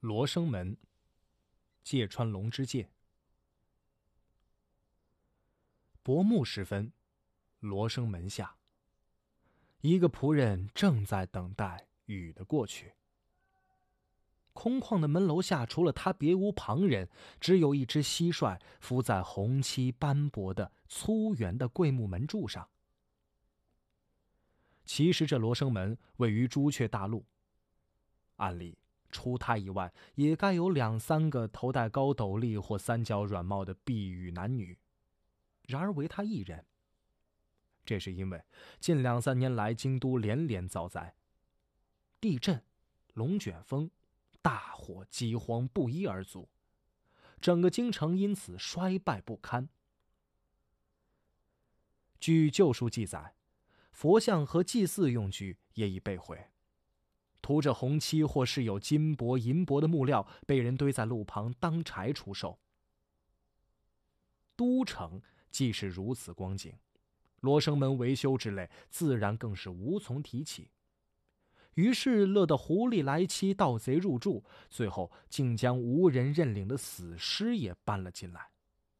罗生门，芥川龙之介。薄暮时分，罗生门下，一个仆人正在等待雨的过去。空旷的门楼下，除了他，别无旁人，只有一只蟋蟀伏在红漆斑驳的粗圆的桂木门柱上。其实这罗生门位于朱雀大陆，按理除他以外，也该有两三个头戴高斗笠或三角软帽的避雨男女，然而唯他一人。这是因为近两三年来京都连连遭灾，地震、龙卷风。大火、饥荒不一而足，整个京城因此衰败不堪。据旧书记载，佛像和祭祀用具也已被毁，涂着红漆或是有金箔、银箔的木料被人堆在路旁当柴出售。都城既是如此光景，罗生门维修之类，自然更是无从提起。于是乐得狐狸来妻，盗贼入住，最后竟将无人认领的死尸也搬了进来，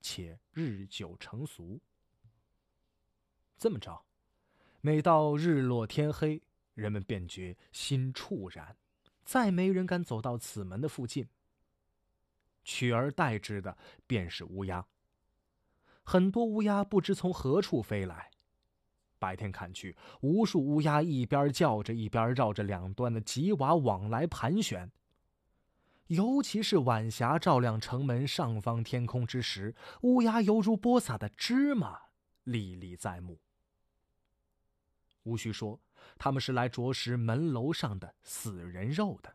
且日久成俗。这么着，每到日落天黑，人们便觉心怵然，再没人敢走到此门的附近。取而代之的便是乌鸦，很多乌鸦不知从何处飞来。白天看去，无数乌鸦一边叫着，一边绕着两端的吉瓦往来盘旋。尤其是晚霞照亮城门上方天空之时，乌鸦犹如播撒的芝麻，历历在目。无需说，他们是来啄食门楼上的死人肉的。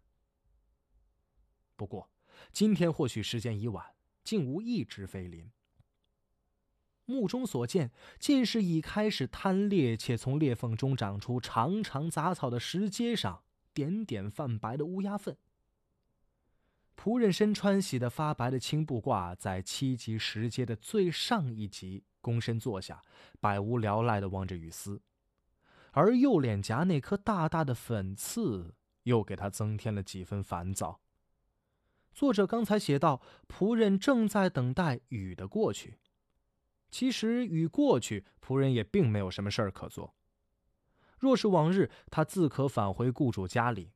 不过，今天或许时间已晚，竟无一只飞临。目中所见，尽是已开始贪裂且从裂缝中长出长长杂草的石阶上，点点泛白的乌鸦粪。仆人身穿洗得发白的青布褂，在七级石阶的最上一级躬身坐下，百无聊赖地望着雨丝，而右脸颊那颗大大的粉刺，又给他增添了几分烦躁。作者刚才写道：“仆人正在等待雨的过去。”其实雨过去，仆人也并没有什么事儿可做。若是往日，他自可返回雇主家里，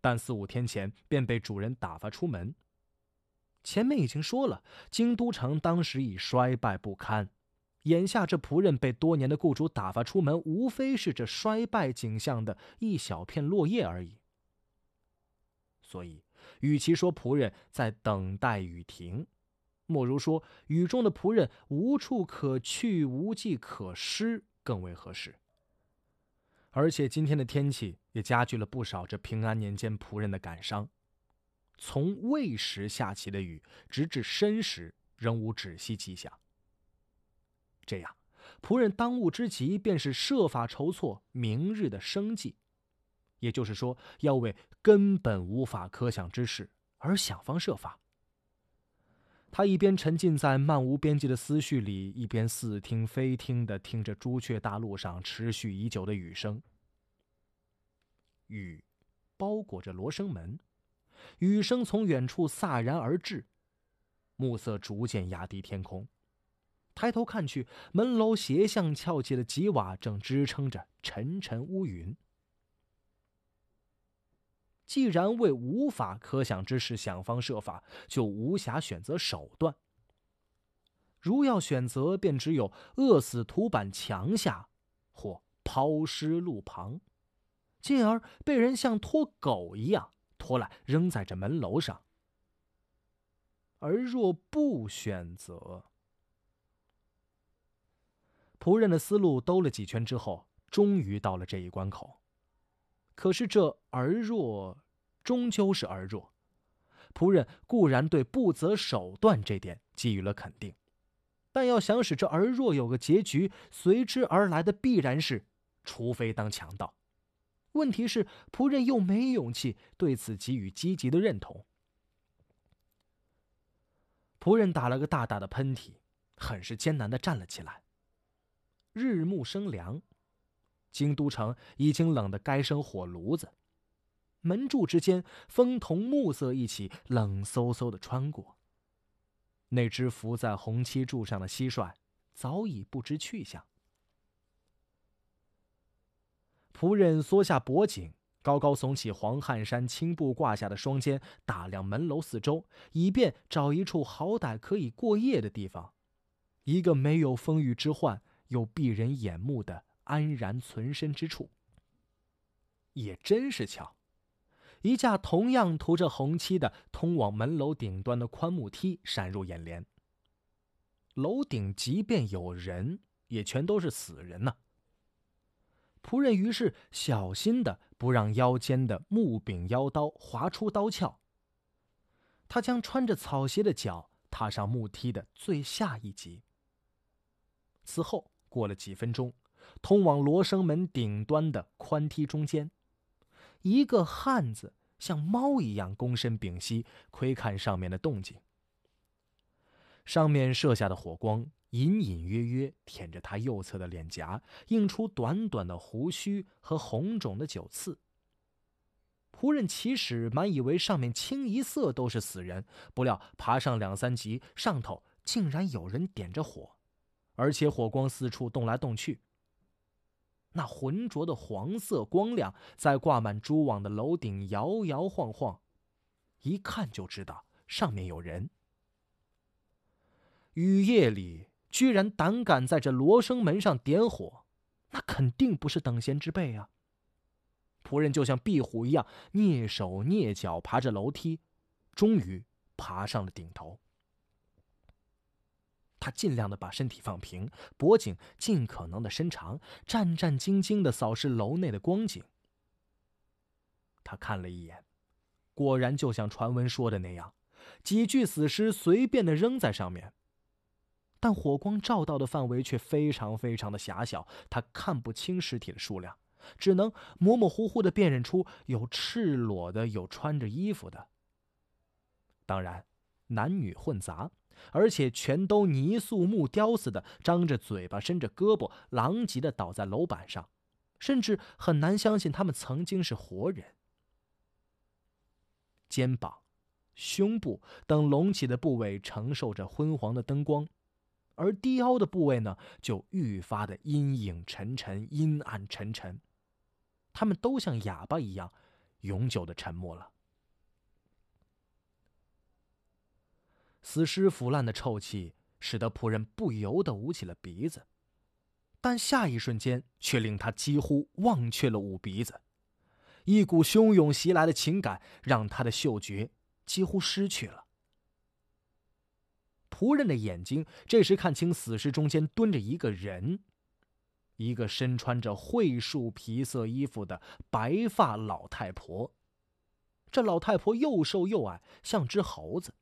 但四五天前便被主人打发出门。前面已经说了，京都城当时已衰败不堪，眼下这仆人被多年的雇主打发出门，无非是这衰败景象的一小片落叶而已。所以，与其说仆人在等待雨停，莫如说，雨中的仆人无处可去，无计可施，更为合适。而且今天的天气也加剧了不少这平安年间仆人的感伤。从未时下起的雨，直至申时，仍无止息迹象。这样，仆人当务之急便是设法筹措明日的生计，也就是说，要为根本无法可想之事而想方设法。他一边沉浸在漫无边际的思绪里，一边似听非听的听着朱雀大陆上持续已久的雨声。雨包裹着罗生门，雨声从远处飒然而至，暮色逐渐压低天空。抬头看去，门楼斜向翘起的几瓦正支撑着沉沉乌云。既然为无法可想之事想方设法，就无暇选择手段。如要选择，便只有饿死土板墙下，或抛尸路旁，进而被人像拖狗一样拖来扔在这门楼上。而若不选择，仆人的思路兜了几圈之后，终于到了这一关口。可是这儿弱，终究是儿弱。仆人固然对不择手段这点给予了肯定，但要想使这儿弱有个结局，随之而来的必然是，除非当强盗。问题是仆人又没勇气对此给予积极的认同。仆人打了个大大的喷嚏，很是艰难的站了起来。日暮生凉。京都城已经冷得该生火炉子，门柱之间，风同暮色一起冷飕飕的穿过。那只伏在红漆柱上的蟋蟀，早已不知去向。仆人缩下脖颈，高高耸起黄汗衫青布挂下的双肩，打量门楼四周，以便找一处好歹可以过夜的地方，一个没有风雨之患又避人眼目的安然存身之处。也真是巧。一架同样涂着红漆的通往门楼顶端的宽木梯闪入眼帘。楼顶即便有人，也全都是死人呐。仆人于是小心的不让腰间的木柄腰刀划出刀鞘。他将穿着草鞋的脚踏上木梯的最下一级。此后过了几分钟，通往罗生门顶端的宽梯中间。一个汉子像猫一样躬身屏息，窥看上面的动静。上面射下的火光隐隐约约舔着他右侧的脸颊，映出短短的胡须和红肿的酒刺。仆人起始满以为上面清一色都是死人，不料爬上两三级，上头竟然有人点着火，而且火光四处动来动去。那浑浊的黄色光亮在挂满蛛网的楼顶摇摇晃晃，一看就知道上面有人。雨夜里居然胆敢在这罗生门上点火，那肯定不是等闲之辈啊！仆人就像壁虎一样蹑手蹑脚爬着楼梯，终于爬上了顶头。他尽量的把身体放平，脖颈尽可能的伸长，战战兢兢的扫视楼内的光景。他看了一眼，果然就像传闻说的那样，几具死尸随便的扔在上面。但火光照到的范围却非常非常的狭小，他看不清尸体的数量，只能模模糊糊的辨认出有赤裸的，有穿着衣服的。当然，男女混杂。而且全都泥塑木雕似的，张着嘴巴，伸着胳膊，狼藉的倒在楼板上，甚至很难相信他们曾经是活人。肩膀、胸部等隆起的部位承受着昏黄的灯光，而低凹的部位呢，就愈发的阴影沉沉、阴暗沉沉。他们都像哑巴一样，永久的沉默了。死尸腐烂的臭气使得仆人不由得捂起了鼻子，但下一瞬间却令他几乎忘却了捂鼻子。一股汹涌袭来的情感让他的嗅觉几乎失去了。仆人的眼睛这时看清死尸中间蹲着一个人，一个身穿着桧树皮色衣服的白发老太婆。这老太婆又瘦又矮，像只猴子。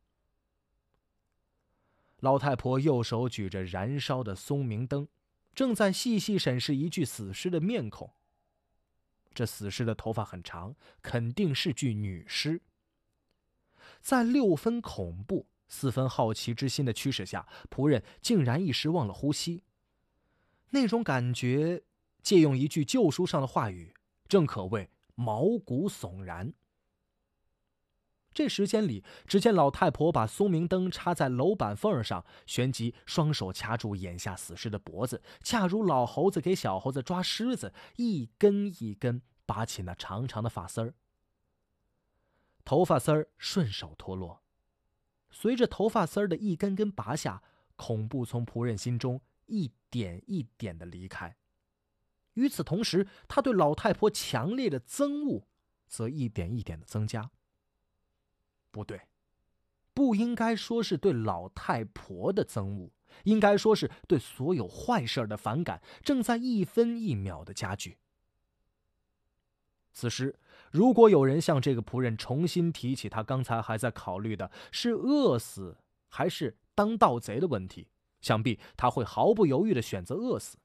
老太婆右手举着燃烧的松明灯，正在细细审视一具死尸的面孔。这死尸的头发很长，肯定是具女尸。在六分恐怖、四分好奇之心的驱使下，仆人竟然一时忘了呼吸。那种感觉，借用一句旧书上的话语，正可谓毛骨悚然。这时间里，只见老太婆把松明灯插在楼板缝上，旋即双手掐住眼下死尸的脖子，恰如老猴子给小猴子抓虱子，一根一根拔起那长长的发丝儿。头发丝儿顺手脱落，随着头发丝儿的一根根拔下，恐怖从仆人心中一点一点的离开。与此同时，他对老太婆强烈的憎恶，则一点一点的增加。不对，不应该说是对老太婆的憎恶，应该说是对所有坏事的反感，正在一分一秒的加剧。此时，如果有人向这个仆人重新提起他刚才还在考虑的是饿死还是当盗贼的问题，想必他会毫不犹豫的选择饿死。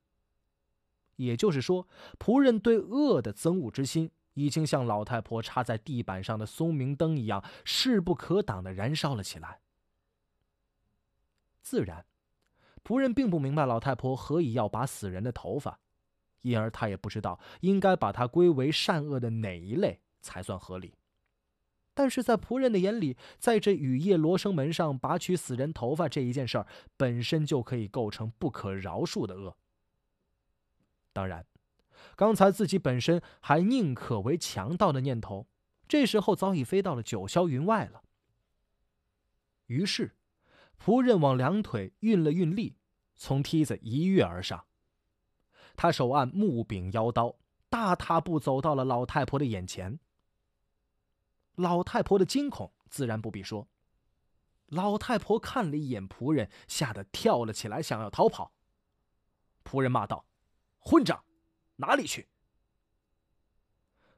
也就是说，仆人对恶的憎恶之心。已经像老太婆插在地板上的松明灯一样势不可挡的燃烧了起来。自然，仆人并不明白老太婆何以要拔死人的头发，因而他也不知道应该把它归为善恶的哪一类才算合理。但是在仆人的眼里，在这雨夜罗生门上拔取死人头发这一件事儿，本身就可以构成不可饶恕的恶。当然，刚才自己本身还宁可为强盗的念头，这时候早已飞到了九霄云外了。于是，仆人往两腿运了运力，从梯子一跃而上。他手按木柄腰刀，大踏步走到了老太婆的眼前。老太婆的惊恐自然不必说。老太婆看了一眼仆人，吓得跳了起来，想要逃跑。仆人骂道：“混账，哪里去？”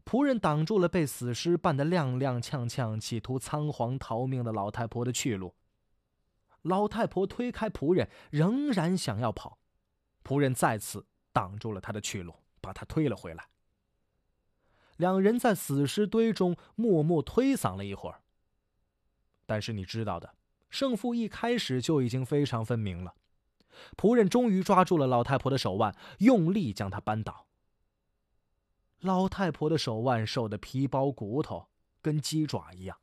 仆人挡住了被死尸绊得踉踉跄跄、企图仓皇逃命的老太婆的去路。老太婆推开仆人，仍然想要跑，仆人再次挡住了他的去路，把他推了回来。两人在死尸堆中默默推搡了一会儿。但是你知道的，胜负一开始就已经非常分明了。仆人终于抓住了老太婆的手腕，用力将她扳倒。老太婆的手腕瘦的皮包骨头，跟鸡爪一样。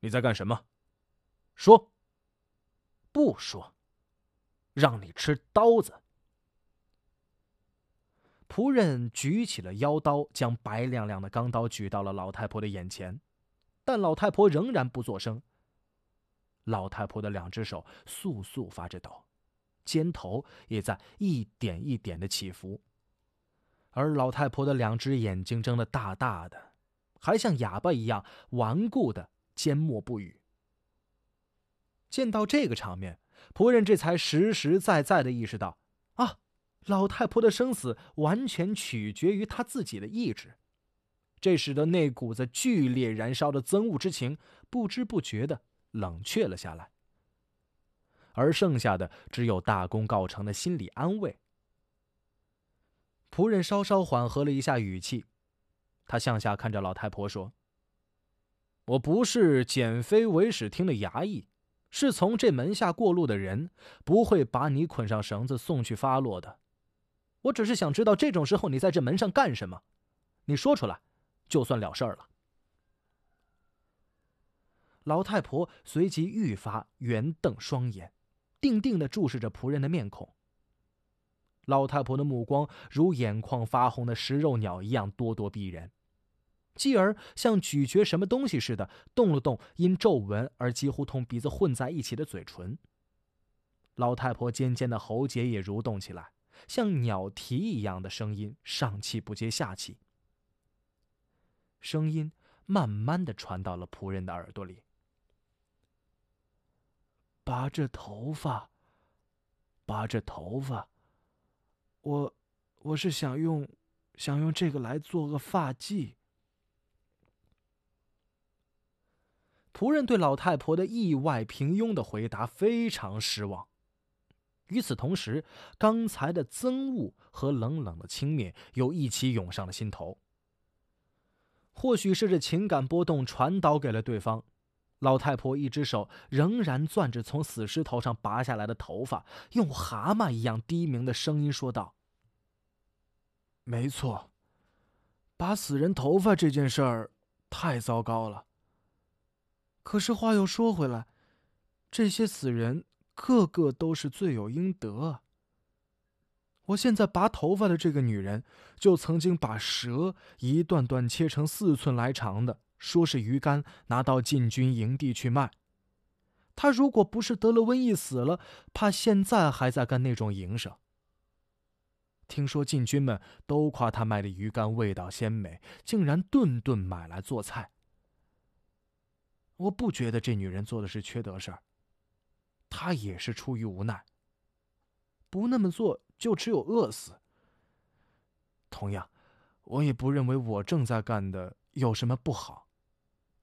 你在干什么？说。不说，让你吃刀子。仆人举起了腰刀，将白亮亮的钢刀举到了老太婆的眼前，但老太婆仍然不作声。老太婆的两只手簌簌发着抖，肩头也在一点一点的起伏，而老太婆的两只眼睛睁得大大的，还像哑巴一样顽固的缄默不语。见到这个场面，仆人这才实实在在的意识到：啊！老太婆的生死完全取决于她自己的意志，这使得那股子剧烈燃烧的憎恶之情不知不觉的冷却了下来，而剩下的只有大功告成的心理安慰。仆人稍稍缓和了一下语气，他向下看着老太婆说：“我不是减妃为使厅的衙役，是从这门下过路的人，不会把你捆上绳子送去发落的。”我只是想知道，这种时候你在这门上干什么？你说出来，就算了事儿了。老太婆随即愈发圆瞪双眼，定定的注视着仆人的面孔。老太婆的目光如眼眶发红的食肉鸟一样咄咄逼人，继而像咀嚼什么东西似的，动了动因皱纹而几乎同鼻子混在一起的嘴唇。老太婆尖尖的喉结也蠕动起来。像鸟啼一样的声音，上气不接下气。声音慢慢的传到了仆人的耳朵里。拔着头发，拔着头发。我，我是想用，想用这个来做个发髻。仆人对老太婆的意外平庸的回答非常失望。与此同时，刚才的憎恶和冷冷的轻蔑又一起涌上了心头。或许是这情感波动传导给了对方，老太婆一只手仍然攥着从死尸头上拔下来的头发，用蛤蟆一样低鸣的声音说道：“没错，拔死人头发这件事儿太糟糕了。可是话又说回来，这些死人……”个个都是罪有应得。我现在拔头发的这个女人，就曾经把蛇一段段切成四寸来长的，说是鱼干，拿到禁军营地去卖。她如果不是得了瘟疫死了，怕现在还在干那种营生。听说禁军们都夸他卖的鱼干味道鲜美，竟然顿顿买来做菜。我不觉得这女人做的是缺德事儿。她也是出于无奈，不那么做就只有饿死。同样，我也不认为我正在干的有什么不好，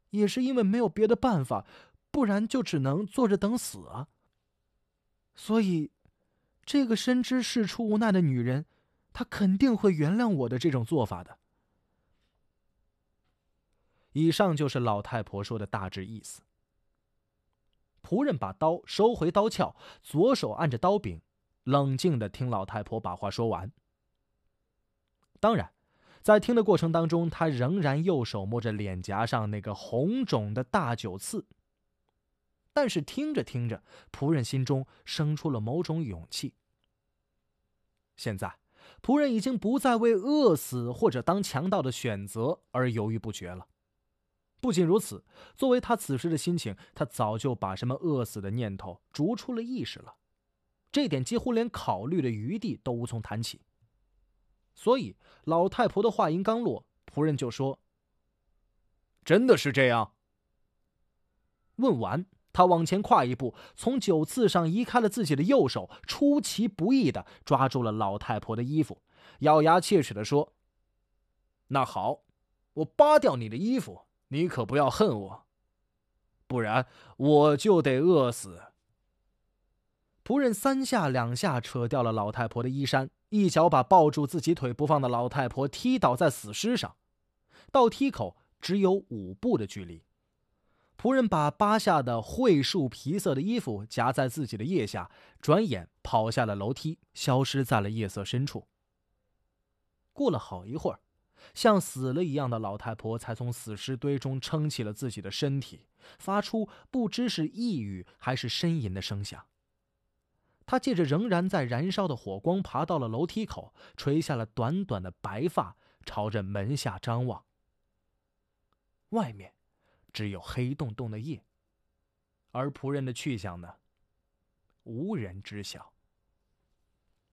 也是因为没有别的办法，不然就只能坐着等死啊。所以，这个深知事出无奈的女人，他肯定会原谅我的这种做法的。以上就是老太婆说的大致意思。仆人把刀收回刀鞘，左手按着刀柄，冷静的听老太婆把话说完。当然，在听的过程当中，他仍然右手摸着脸颊上那个红肿的大酒刺。但是听着听着，仆人心中生出了某种勇气。现在，仆人已经不再为饿死或者当强盗的选择而犹豫不决了。不仅如此，作为他此时的心情，他早就把什么饿死的念头逐出了意识了，这点几乎连考虑的余地都无从谈起。所以，老太婆的话音刚落，仆人就说：“真的是这样。”问完。他往前跨一步，从酒刺上移开了自己的右手，出其不意的抓住了老太婆的衣服，咬牙切齿的说：“那好，我扒掉你的衣服，你可不要恨我，不然我就得饿死。”仆人三下两下扯掉了老太婆的衣衫，一脚把抱住自己腿不放的老太婆踢倒在死尸上，到梯口只有五步的距离。仆人把扒下的桧树皮色的衣服夹在自己的腋下，转眼跑下了楼梯，消失在了夜色深处。过了好一会儿，像死了一样的老太婆才从死尸堆中撑起了自己的身体，发出不知是呓语还是呻吟的声响。她借着仍然在燃烧的火光，爬到了楼梯口，垂下了短短的白发，朝着门下张望。外面。只有黑洞洞的夜，而仆人的去向呢？无人知晓。